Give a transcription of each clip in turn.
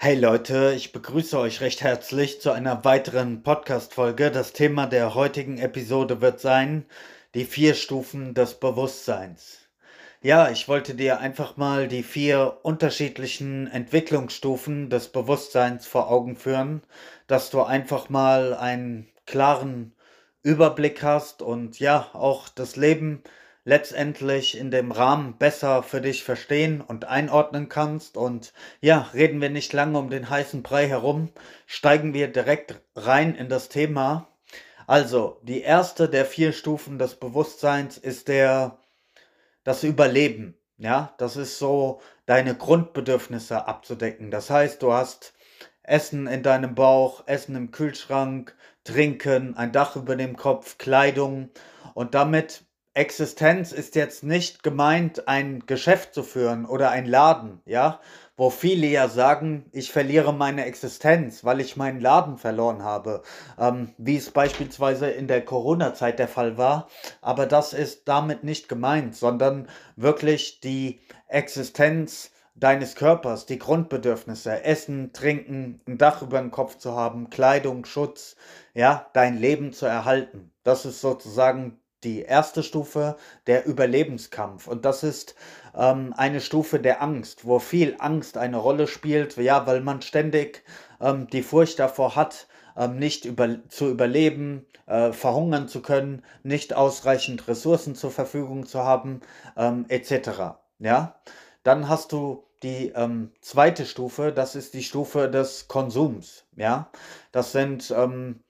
Hey Leute, ich begrüße euch recht herzlich zu einer weiteren Podcast-Folge. Das Thema der heutigen Episode wird sein, die vier Stufen des Bewusstseins. Ja, ich wollte dir einfach mal die vier unterschiedlichen Entwicklungsstufen des Bewusstseins vor Augen führen, dass du einfach mal einen klaren Überblick hast und ja, auch das Leben letztendlich in dem Rahmen besser für dich verstehen und einordnen kannst. Und ja, reden wir nicht lange um den heißen Brei herum, steigen wir direkt rein in das Thema. Also, die erste der vier Stufen des Bewusstseins ist der, das Überleben. Ja, das ist so deine Grundbedürfnisse abzudecken. Das heißt, du hast Essen in deinem Bauch, Essen im Kühlschrank, Trinken, ein Dach über dem Kopf, Kleidung und damit Existenz ist jetzt nicht gemeint, ein Geschäft zu führen oder ein Laden, ja, wo viele ja sagen, ich verliere meine Existenz, weil ich meinen Laden verloren habe, ähm, wie es beispielsweise in der Corona-Zeit der Fall war. Aber das ist damit nicht gemeint, sondern wirklich die Existenz deines Körpers, die Grundbedürfnisse, Essen, Trinken, ein Dach über dem Kopf zu haben, Kleidung, Schutz, ja, dein Leben zu erhalten. Das ist sozusagen die erste Stufe, der Überlebenskampf. Und das ist ähm, eine Stufe der Angst, wo viel Angst eine Rolle spielt, ja, weil man ständig ähm, die Furcht davor hat, ähm, nicht über, zu überleben, äh, verhungern zu können, nicht ausreichend Ressourcen zur Verfügung zu haben, ähm, etc. Ja, dann hast du die ähm, zweite Stufe, das ist die Stufe des Konsums. Ja, das sind ähm,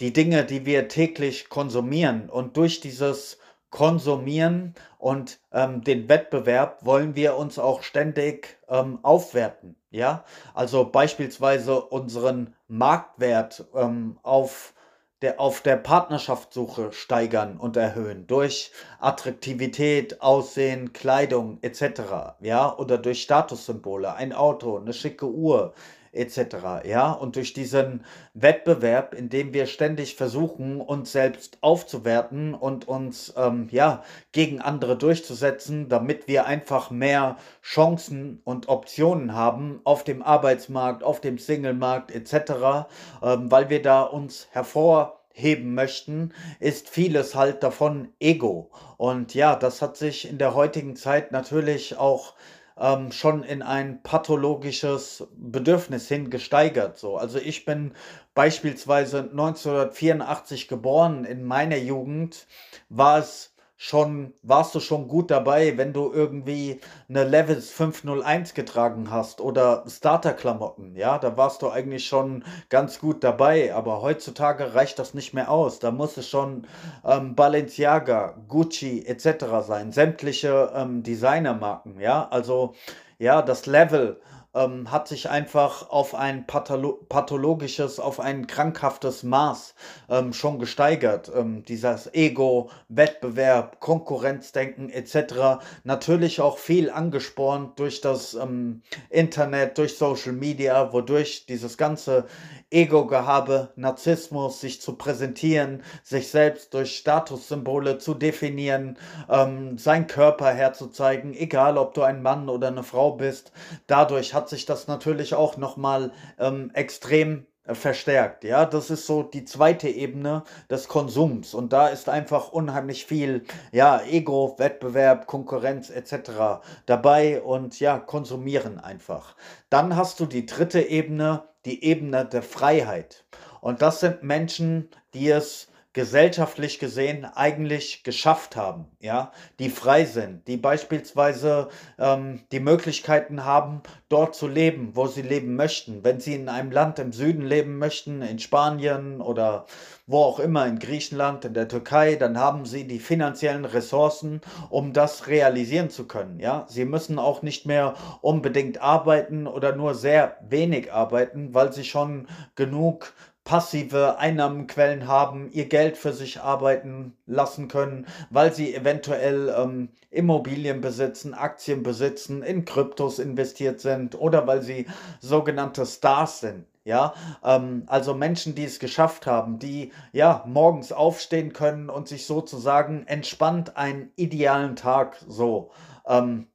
die Dinge, die wir täglich konsumieren. Und durch dieses Konsumieren und ähm, den Wettbewerb wollen wir uns auch ständig ähm, aufwerten. Ja, also beispielsweise unseren Marktwert ähm, auf der, auf der Partnerschaftssuche steigern und erhöhen durch Attraktivität, Aussehen, Kleidung etc. Ja, oder durch Statussymbole, ein Auto, eine schicke Uhr etc. Ja, und durch diesen Wettbewerb, in dem wir ständig versuchen, uns selbst aufzuwerten und uns ähm, ja gegen andere durchzusetzen, damit wir einfach mehr Chancen und Optionen haben auf dem Arbeitsmarkt, auf dem Singlemarkt etc., ähm, weil wir da uns hervorheben möchten, ist vieles halt davon Ego. Und ja, das hat sich in der heutigen Zeit natürlich auch ähm, schon in ein pathologisches Bedürfnis hin gesteigert. So. Also ich bin beispielsweise 1984 geboren. In meiner Jugend war es schon, warst du schon gut dabei, wenn du irgendwie eine Levels 501 getragen hast oder Starter-Klamotten, ja, da warst du eigentlich schon ganz gut dabei, aber heutzutage reicht das nicht mehr aus. Da muss es schon ähm, Balenciaga, Gucci etc. sein, sämtliche ähm, Designermarken, ja, also ja, das Level ähm, hat sich einfach auf ein patholo pathologisches, auf ein krankhaftes Maß ähm, schon gesteigert. Ähm, dieses Ego, Wettbewerb, Konkurrenzdenken etc. Natürlich auch viel angespornt durch das ähm, Internet, durch Social Media, wodurch dieses ganze Ego-Gehabe, Narzissmus, sich zu präsentieren, sich selbst durch Statussymbole zu definieren, ähm, sein Körper herzuzeigen, egal ob du ein Mann oder eine Frau bist. Dadurch hat sich das natürlich auch nochmal ähm, extrem äh, verstärkt. Ja, das ist so die zweite Ebene des Konsums und da ist einfach unheimlich viel, ja, Ego, Wettbewerb, Konkurrenz etc. dabei und ja, konsumieren einfach. Dann hast du die dritte Ebene, die Ebene der Freiheit. Und das sind Menschen, die es gesellschaftlich gesehen eigentlich geschafft haben, ja, die frei sind, die beispielsweise ähm, die Möglichkeiten haben, dort zu leben, wo sie leben möchten. Wenn sie in einem Land im Süden leben möchten, in Spanien oder wo auch immer, in Griechenland, in der Türkei, dann haben sie die finanziellen Ressourcen, um das realisieren zu können. Ja, sie müssen auch nicht mehr unbedingt arbeiten oder nur sehr wenig arbeiten, weil sie schon genug passive Einnahmenquellen haben, ihr Geld für sich arbeiten lassen können, weil sie eventuell ähm, Immobilien besitzen, Aktien besitzen, in Kryptos investiert sind oder weil sie sogenannte Stars sind. Ja, ähm, also Menschen, die es geschafft haben, die ja morgens aufstehen können und sich sozusagen entspannt einen idealen Tag so ähm,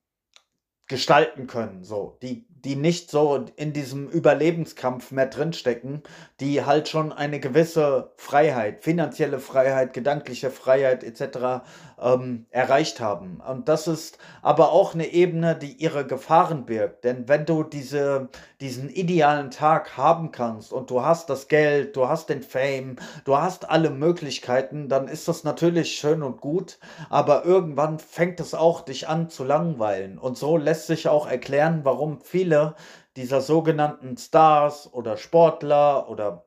gestalten können, so, die die nicht so in diesem Überlebenskampf mehr drinstecken, die halt schon eine gewisse Freiheit, finanzielle Freiheit, gedankliche Freiheit etc. Ähm, erreicht haben. Und das ist aber auch eine Ebene, die ihre Gefahren birgt. Denn wenn du diese, diesen idealen Tag haben kannst und du hast das Geld, du hast den Fame, du hast alle Möglichkeiten, dann ist das natürlich schön und gut, aber irgendwann fängt es auch dich an zu langweilen. Und so lässt sich auch erklären, warum viele dieser sogenannten Stars oder Sportler oder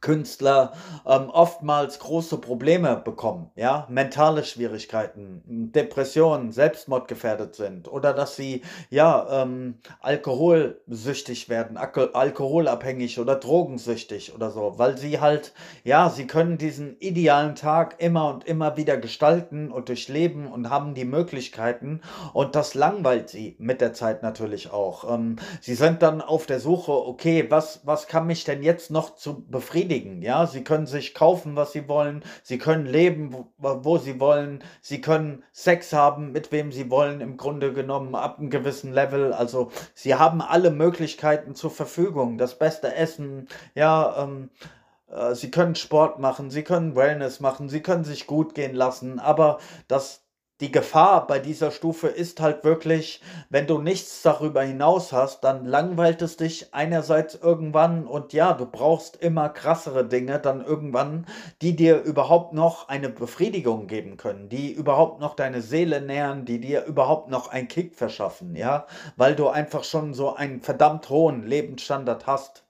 Künstler ähm, oftmals große Probleme bekommen, ja, mentale Schwierigkeiten, Depressionen, Selbstmordgefährdet sind oder dass sie ja ähm, alkoholsüchtig werden, Alko alkoholabhängig oder drogensüchtig oder so, weil sie halt ja, sie können diesen idealen Tag immer und immer wieder gestalten und durchleben und haben die Möglichkeiten und das langweilt sie mit der Zeit natürlich auch. Ähm, sie sind dann auf der Suche, okay, was was kann mich denn jetzt noch zu befriedigen? Befriedigen. Ja, sie können sich kaufen, was sie wollen, sie können leben, wo, wo sie wollen, sie können Sex haben, mit wem sie wollen, im Grunde genommen ab einem gewissen Level. Also sie haben alle Möglichkeiten zur Verfügung. Das beste Essen, ja, ähm, äh, Sie können Sport machen, sie können Wellness machen, sie können sich gut gehen lassen, aber das die Gefahr bei dieser Stufe ist halt wirklich, wenn du nichts darüber hinaus hast, dann langweilt es dich einerseits irgendwann und ja, du brauchst immer krassere Dinge dann irgendwann, die dir überhaupt noch eine Befriedigung geben können, die überhaupt noch deine Seele nähern, die dir überhaupt noch einen Kick verschaffen, ja, weil du einfach schon so einen verdammt hohen Lebensstandard hast.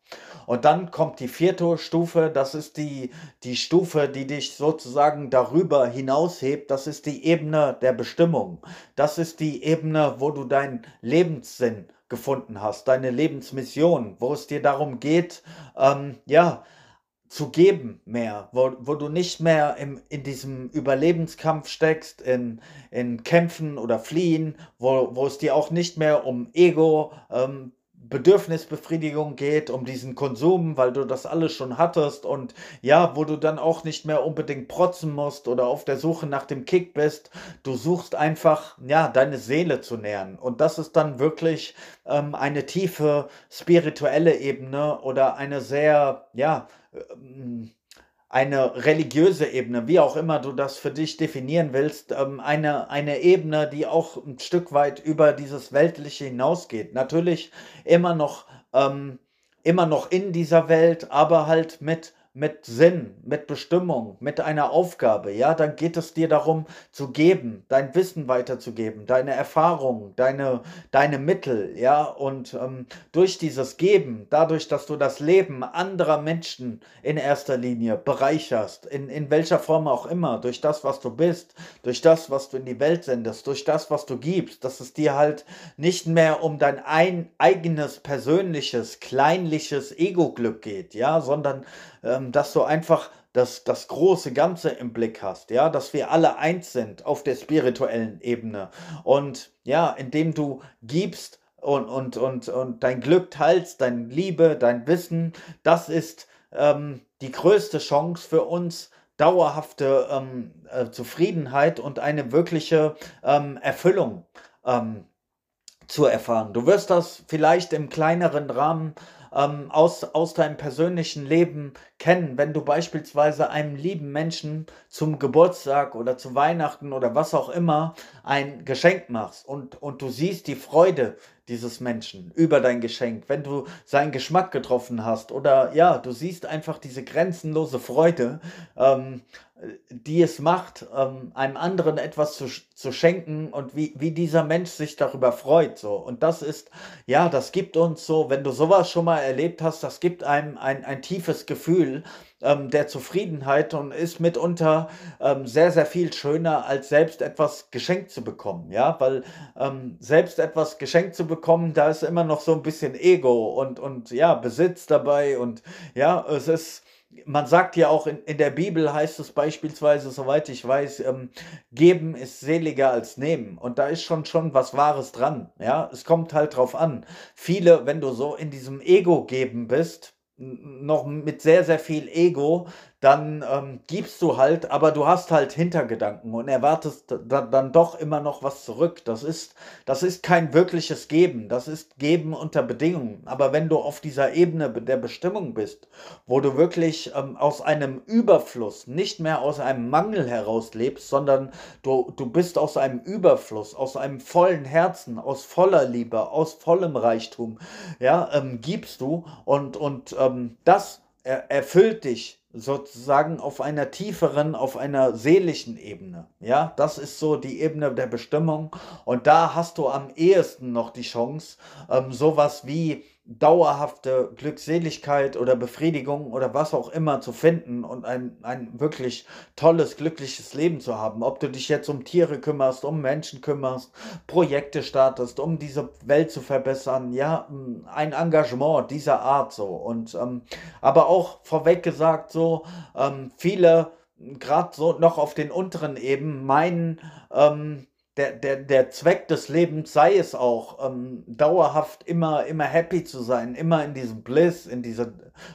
Und dann kommt die vierte Stufe, das ist die, die Stufe, die dich sozusagen darüber hinaushebt. Das ist die Ebene der Bestimmung. Das ist die Ebene, wo du deinen Lebenssinn gefunden hast, deine Lebensmission, wo es dir darum geht, ähm, ja, zu geben mehr, wo, wo du nicht mehr im, in diesem Überlebenskampf steckst, in, in Kämpfen oder Fliehen, wo, wo es dir auch nicht mehr um Ego, ähm, Bedürfnisbefriedigung geht, um diesen Konsum, weil du das alles schon hattest und ja, wo du dann auch nicht mehr unbedingt protzen musst oder auf der Suche nach dem Kick bist. Du suchst einfach, ja, deine Seele zu nähern. Und das ist dann wirklich ähm, eine tiefe spirituelle Ebene oder eine sehr, ja, ähm, eine religiöse Ebene, wie auch immer du das für dich definieren willst, ähm, eine, eine Ebene, die auch ein Stück weit über dieses Weltliche hinausgeht. Natürlich immer noch, ähm, immer noch in dieser Welt, aber halt mit mit Sinn, mit Bestimmung, mit einer Aufgabe, ja, dann geht es dir darum zu geben, dein Wissen weiterzugeben, deine Erfahrungen, deine, deine Mittel, ja, und ähm, durch dieses Geben, dadurch, dass du das Leben anderer Menschen in erster Linie bereicherst, in, in welcher Form auch immer, durch das, was du bist, durch das, was du in die Welt sendest, durch das, was du gibst, dass es dir halt nicht mehr um dein ein, eigenes, persönliches, kleinliches Ego-Glück geht, ja, sondern ähm, dass du einfach das, das große Ganze im Blick hast, ja, dass wir alle eins sind auf der spirituellen Ebene. Und ja, indem du gibst und, und, und, und dein Glück teilst, deine Liebe, dein Wissen, das ist ähm, die größte Chance für uns, dauerhafte ähm, äh, Zufriedenheit und eine wirkliche ähm, Erfüllung ähm, zu erfahren. Du wirst das vielleicht im kleineren Rahmen ähm, aus, aus deinem persönlichen Leben kennen, wenn du beispielsweise einem lieben Menschen zum Geburtstag oder zu Weihnachten oder was auch immer ein Geschenk machst und, und du siehst die Freude dieses Menschen über dein Geschenk, wenn du seinen Geschmack getroffen hast oder ja, du siehst einfach diese grenzenlose Freude, ähm, die es macht, ähm, einem anderen etwas zu, zu schenken und wie, wie dieser Mensch sich darüber freut. So. Und das ist, ja, das gibt uns so, wenn du sowas schon mal erlebt hast, das gibt einem ein, ein tiefes Gefühl ähm, der Zufriedenheit und ist mitunter ähm, sehr, sehr viel schöner, als selbst etwas geschenkt zu bekommen. Ja, weil ähm, selbst etwas geschenkt zu bekommen, da ist immer noch so ein bisschen Ego und, und ja, Besitz dabei und ja, es ist man sagt ja auch in, in der Bibel heißt es beispielsweise, soweit ich weiß, ähm, geben ist seliger als nehmen. Und da ist schon schon was Wahres dran. Ja, es kommt halt drauf an. Viele, wenn du so in diesem Ego geben bist, noch mit sehr, sehr viel Ego, dann ähm, gibst du halt, aber du hast halt Hintergedanken und erwartest da, dann doch immer noch was zurück. Das ist, das ist kein wirkliches Geben, das ist Geben unter Bedingungen. Aber wenn du auf dieser Ebene der Bestimmung bist, wo du wirklich ähm, aus einem Überfluss, nicht mehr aus einem Mangel heraus lebst, sondern du, du bist aus einem Überfluss, aus einem vollen Herzen, aus voller Liebe, aus vollem Reichtum, ja, ähm, gibst du und, und ähm, das er, erfüllt dich sozusagen auf einer tieferen, auf einer seelischen Ebene. Ja, das ist so die Ebene der Bestimmung. Und da hast du am ehesten noch die Chance, ähm, sowas wie dauerhafte Glückseligkeit oder Befriedigung oder was auch immer zu finden und ein, ein wirklich tolles, glückliches Leben zu haben. Ob du dich jetzt um Tiere kümmerst, um Menschen kümmerst, Projekte startest, um diese Welt zu verbessern, ja, ein Engagement dieser Art so. Und ähm, aber auch vorweg gesagt, so ähm, viele gerade so noch auf den unteren Ebenen meinen, ähm, der, der, der Zweck des Lebens sei es auch, ähm, dauerhaft immer, immer happy zu sein, immer in diesem Bliss, in dieser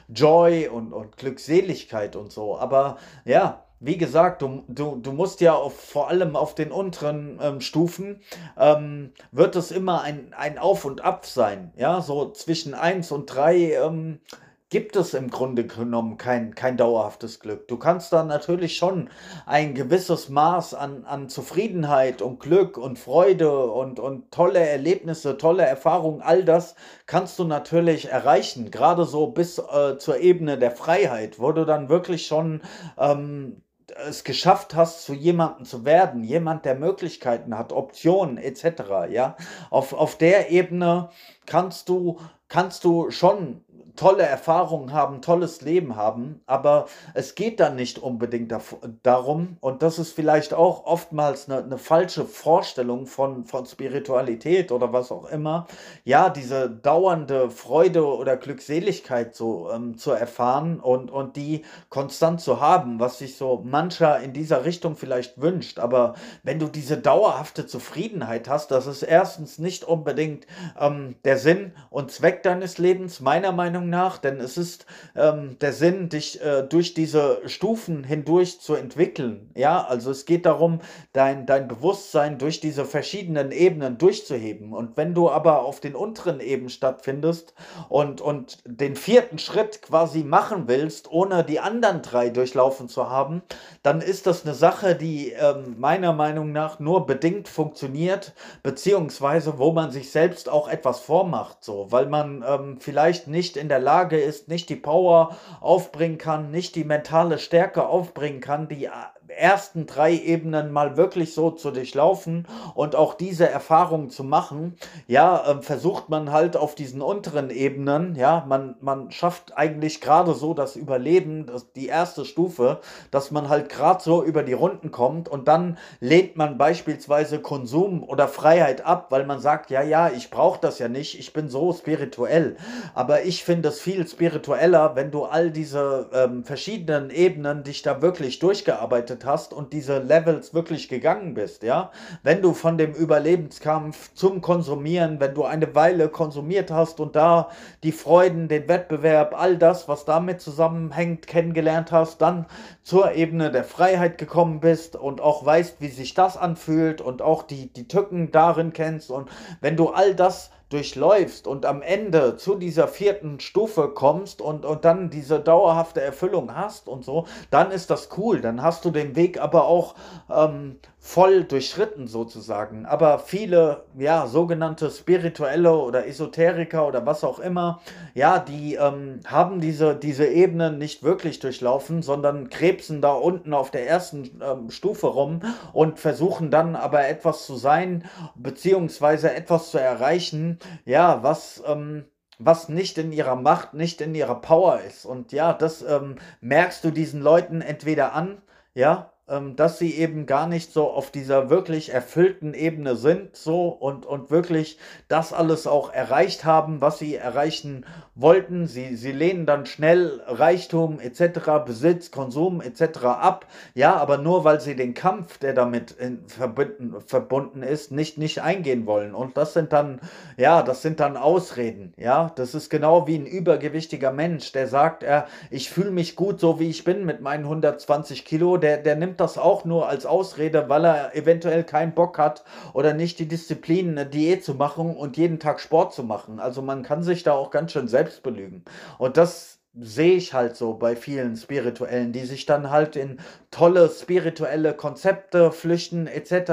Joy und, und Glückseligkeit und so. Aber ja, wie gesagt, du, du, du musst ja auf, vor allem auf den unteren ähm, Stufen, ähm, wird es immer ein, ein Auf und Ab sein. Ja, so zwischen 1 und 3 ähm, gibt es im Grunde genommen kein, kein dauerhaftes Glück. Du kannst da natürlich schon ein gewisses Maß an, an Zufriedenheit und Glück und Freude und, und tolle Erlebnisse, tolle Erfahrungen, all das kannst du natürlich erreichen, gerade so bis äh, zur Ebene der Freiheit, wo du dann wirklich schon ähm, es geschafft hast, zu jemandem zu werden, jemand, der Möglichkeiten hat, Optionen etc. Ja, auf, auf der Ebene kannst du kannst du schon tolle Erfahrungen haben, tolles Leben haben, aber es geht dann nicht unbedingt darum, und das ist vielleicht auch oftmals eine, eine, falsche Vorstellung von, von Spiritualität oder was auch immer, ja, diese dauernde Freude oder Glückseligkeit so ähm, zu erfahren und, und die konstant zu haben, was sich so mancher in dieser Richtung vielleicht wünscht, aber wenn du diese dauerhafte Zufriedenheit hast, das ist erstens nicht unbedingt ähm, der Sinn und Zweck deines Lebens, meiner Meinung Meinung nach, denn es ist ähm, der Sinn, dich äh, durch diese Stufen hindurch zu entwickeln. Ja, also es geht darum, dein, dein Bewusstsein durch diese verschiedenen Ebenen durchzuheben. Und wenn du aber auf den unteren Ebenen stattfindest und, und den vierten Schritt quasi machen willst, ohne die anderen drei durchlaufen zu haben, dann ist das eine Sache, die ähm, meiner Meinung nach nur bedingt funktioniert, beziehungsweise wo man sich selbst auch etwas vormacht, so, weil man ähm, vielleicht nicht in der der Lage ist, nicht die Power aufbringen kann, nicht die mentale Stärke aufbringen kann, die ersten drei Ebenen mal wirklich so zu durchlaufen und auch diese Erfahrung zu machen, ja, äh, versucht man halt auf diesen unteren Ebenen, ja, man, man schafft eigentlich gerade so das Überleben, das, die erste Stufe, dass man halt gerade so über die Runden kommt und dann lehnt man beispielsweise Konsum oder Freiheit ab, weil man sagt, ja, ja, ich brauche das ja nicht, ich bin so spirituell. Aber ich finde es viel spiritueller, wenn du all diese ähm, verschiedenen Ebenen dich da wirklich durchgearbeitet hast und diese Levels wirklich gegangen bist, ja, wenn du von dem Überlebenskampf zum Konsumieren, wenn du eine Weile konsumiert hast und da die Freuden, den Wettbewerb, all das, was damit zusammenhängt, kennengelernt hast, dann zur Ebene der Freiheit gekommen bist und auch weißt, wie sich das anfühlt und auch die, die Tücken darin kennst und wenn du all das durchläufst und am Ende zu dieser vierten Stufe kommst und, und dann diese dauerhafte Erfüllung hast und so, dann ist das cool. Dann hast du den Weg aber auch ähm, voll durchschritten sozusagen. Aber viele, ja, sogenannte Spirituelle oder Esoteriker oder was auch immer, ja, die ähm, haben diese, diese Ebenen nicht wirklich durchlaufen, sondern krebsen da unten auf der ersten ähm, Stufe rum und versuchen dann aber etwas zu sein, beziehungsweise etwas zu erreichen, ja, was, ähm, was nicht in ihrer Macht, nicht in ihrer Power ist. Und ja, das ähm, merkst du diesen Leuten entweder an, ja, dass sie eben gar nicht so auf dieser wirklich erfüllten Ebene sind, so und, und wirklich das alles auch erreicht haben, was sie erreichen wollten. Sie, sie lehnen dann schnell Reichtum etc., Besitz, Konsum etc. ab. Ja, aber nur weil sie den Kampf, der damit in, verbunden, verbunden ist, nicht, nicht eingehen wollen. Und das sind dann, ja, das sind dann Ausreden. Ja, das ist genau wie ein übergewichtiger Mensch, der sagt, er, ich fühle mich gut so wie ich bin mit meinen 120 Kilo, der, der nimmt nimmt das auch nur als Ausrede, weil er eventuell keinen Bock hat oder nicht die Disziplin, eine Diät zu machen und jeden Tag Sport zu machen. Also man kann sich da auch ganz schön selbst belügen. Und das sehe ich halt so bei vielen Spirituellen, die sich dann halt in tolle spirituelle Konzepte flüchten etc.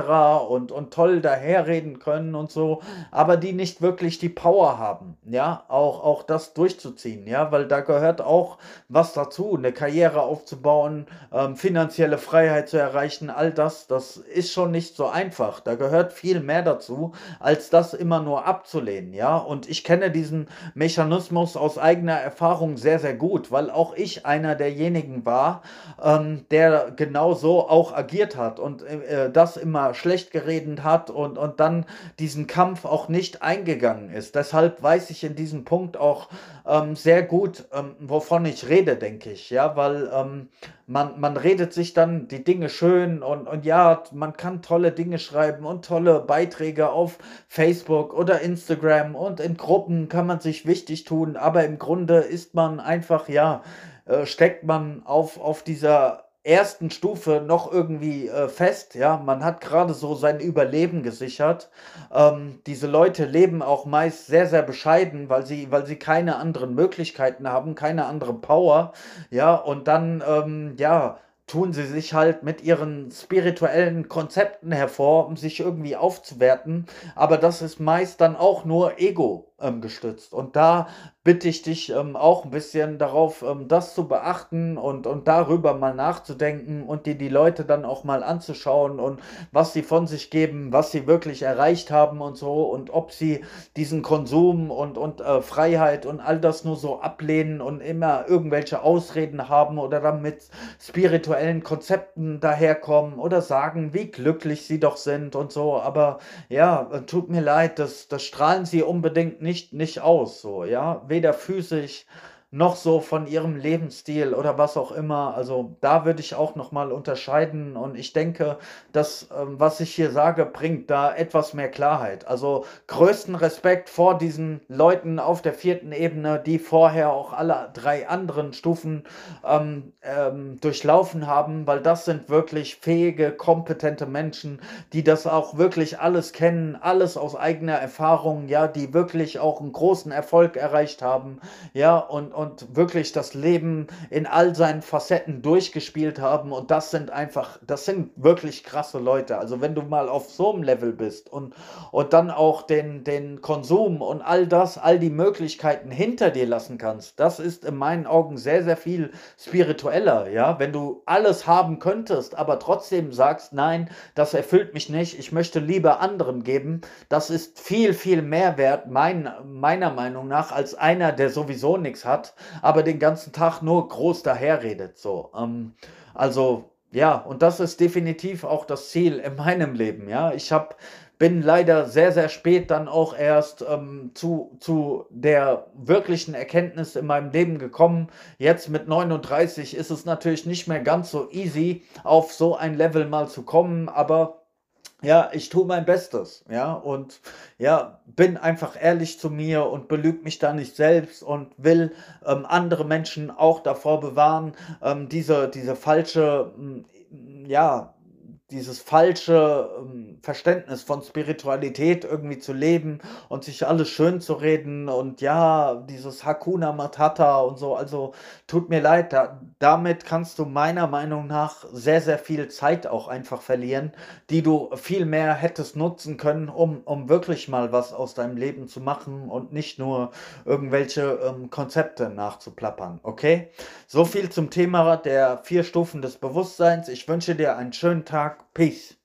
und, und toll daherreden können und so, aber die nicht wirklich die Power haben, ja, auch, auch das durchzuziehen, ja, weil da gehört auch was dazu, eine Karriere aufzubauen, ähm, finanzielle Freiheit zu erreichen, all das, das ist schon nicht so einfach, da gehört viel mehr dazu, als das immer nur abzulehnen, ja, und ich kenne diesen Mechanismus aus eigener Erfahrung sehr, sehr gut, weil auch ich einer derjenigen war, ähm, der genau so auch agiert hat und äh, das immer schlecht geredet hat und, und dann diesen Kampf auch nicht eingegangen ist. Deshalb weiß ich in diesem Punkt auch ähm, sehr gut, ähm, wovon ich rede, denke ich, ja, weil ähm, man, man redet sich dann die Dinge schön und, und ja, man kann tolle Dinge schreiben und tolle Beiträge auf Facebook oder Instagram und in Gruppen kann man sich wichtig tun, aber im Grunde ist man einfach, ja, äh, steckt man auf, auf dieser ersten Stufe noch irgendwie äh, fest. Ja, man hat gerade so sein Überleben gesichert. Ähm, diese Leute leben auch meist sehr, sehr bescheiden, weil sie, weil sie keine anderen Möglichkeiten haben, keine andere Power. Ja, und dann, ähm, ja, tun sie sich halt mit ihren spirituellen Konzepten hervor, um sich irgendwie aufzuwerten. Aber das ist meist dann auch nur Ego ähm, gestützt. Und da bitte ich dich ähm, auch ein bisschen darauf, ähm, das zu beachten und, und darüber mal nachzudenken und dir die Leute dann auch mal anzuschauen und was sie von sich geben, was sie wirklich erreicht haben und so und ob sie diesen Konsum und, und äh, Freiheit und all das nur so ablehnen und immer irgendwelche Ausreden haben oder dann mit spirituellen Konzepten daherkommen oder sagen, wie glücklich sie doch sind und so. Aber ja, äh, tut mir leid, das, das strahlen sie unbedingt nicht nicht, nicht aus, so, ja, weder physisch noch so von ihrem Lebensstil oder was auch immer. Also da würde ich auch nochmal unterscheiden und ich denke, dass ähm, was ich hier sage, bringt da etwas mehr Klarheit. Also größten Respekt vor diesen Leuten auf der vierten Ebene, die vorher auch alle drei anderen Stufen ähm, ähm, durchlaufen haben, weil das sind wirklich fähige, kompetente Menschen, die das auch wirklich alles kennen, alles aus eigener Erfahrung, ja, die wirklich auch einen großen Erfolg erreicht haben, ja, und, und und wirklich das Leben in all seinen Facetten durchgespielt haben. Und das sind einfach, das sind wirklich krasse Leute. Also wenn du mal auf so einem Level bist und, und dann auch den, den Konsum und all das, all die Möglichkeiten hinter dir lassen kannst, das ist in meinen Augen sehr, sehr viel spiritueller. Ja, wenn du alles haben könntest, aber trotzdem sagst, nein, das erfüllt mich nicht, ich möchte lieber anderen geben, das ist viel, viel mehr wert, mein, meiner Meinung nach, als einer, der sowieso nichts hat aber den ganzen Tag nur groß daherredet. So. Ähm, also ja, und das ist definitiv auch das Ziel in meinem Leben. Ja, ich habe bin leider sehr, sehr spät dann auch erst ähm, zu, zu der wirklichen Erkenntnis in meinem Leben gekommen. Jetzt mit 39 ist es natürlich nicht mehr ganz so easy, auf so ein Level mal zu kommen, aber ja, ich tue mein Bestes, ja, und ja, bin einfach ehrlich zu mir und belüge mich da nicht selbst und will ähm, andere Menschen auch davor bewahren, ähm, diese, diese falsche, ja, dieses falsche ähm, Verständnis von Spiritualität irgendwie zu leben und sich alles schön zu reden und ja, dieses Hakuna Matata und so. Also tut mir leid, da, damit kannst du meiner Meinung nach sehr, sehr viel Zeit auch einfach verlieren, die du viel mehr hättest nutzen können, um, um wirklich mal was aus deinem Leben zu machen und nicht nur irgendwelche ähm, Konzepte nachzuplappern. Okay? So viel zum Thema der vier Stufen des Bewusstseins. Ich wünsche dir einen schönen Tag. Peace.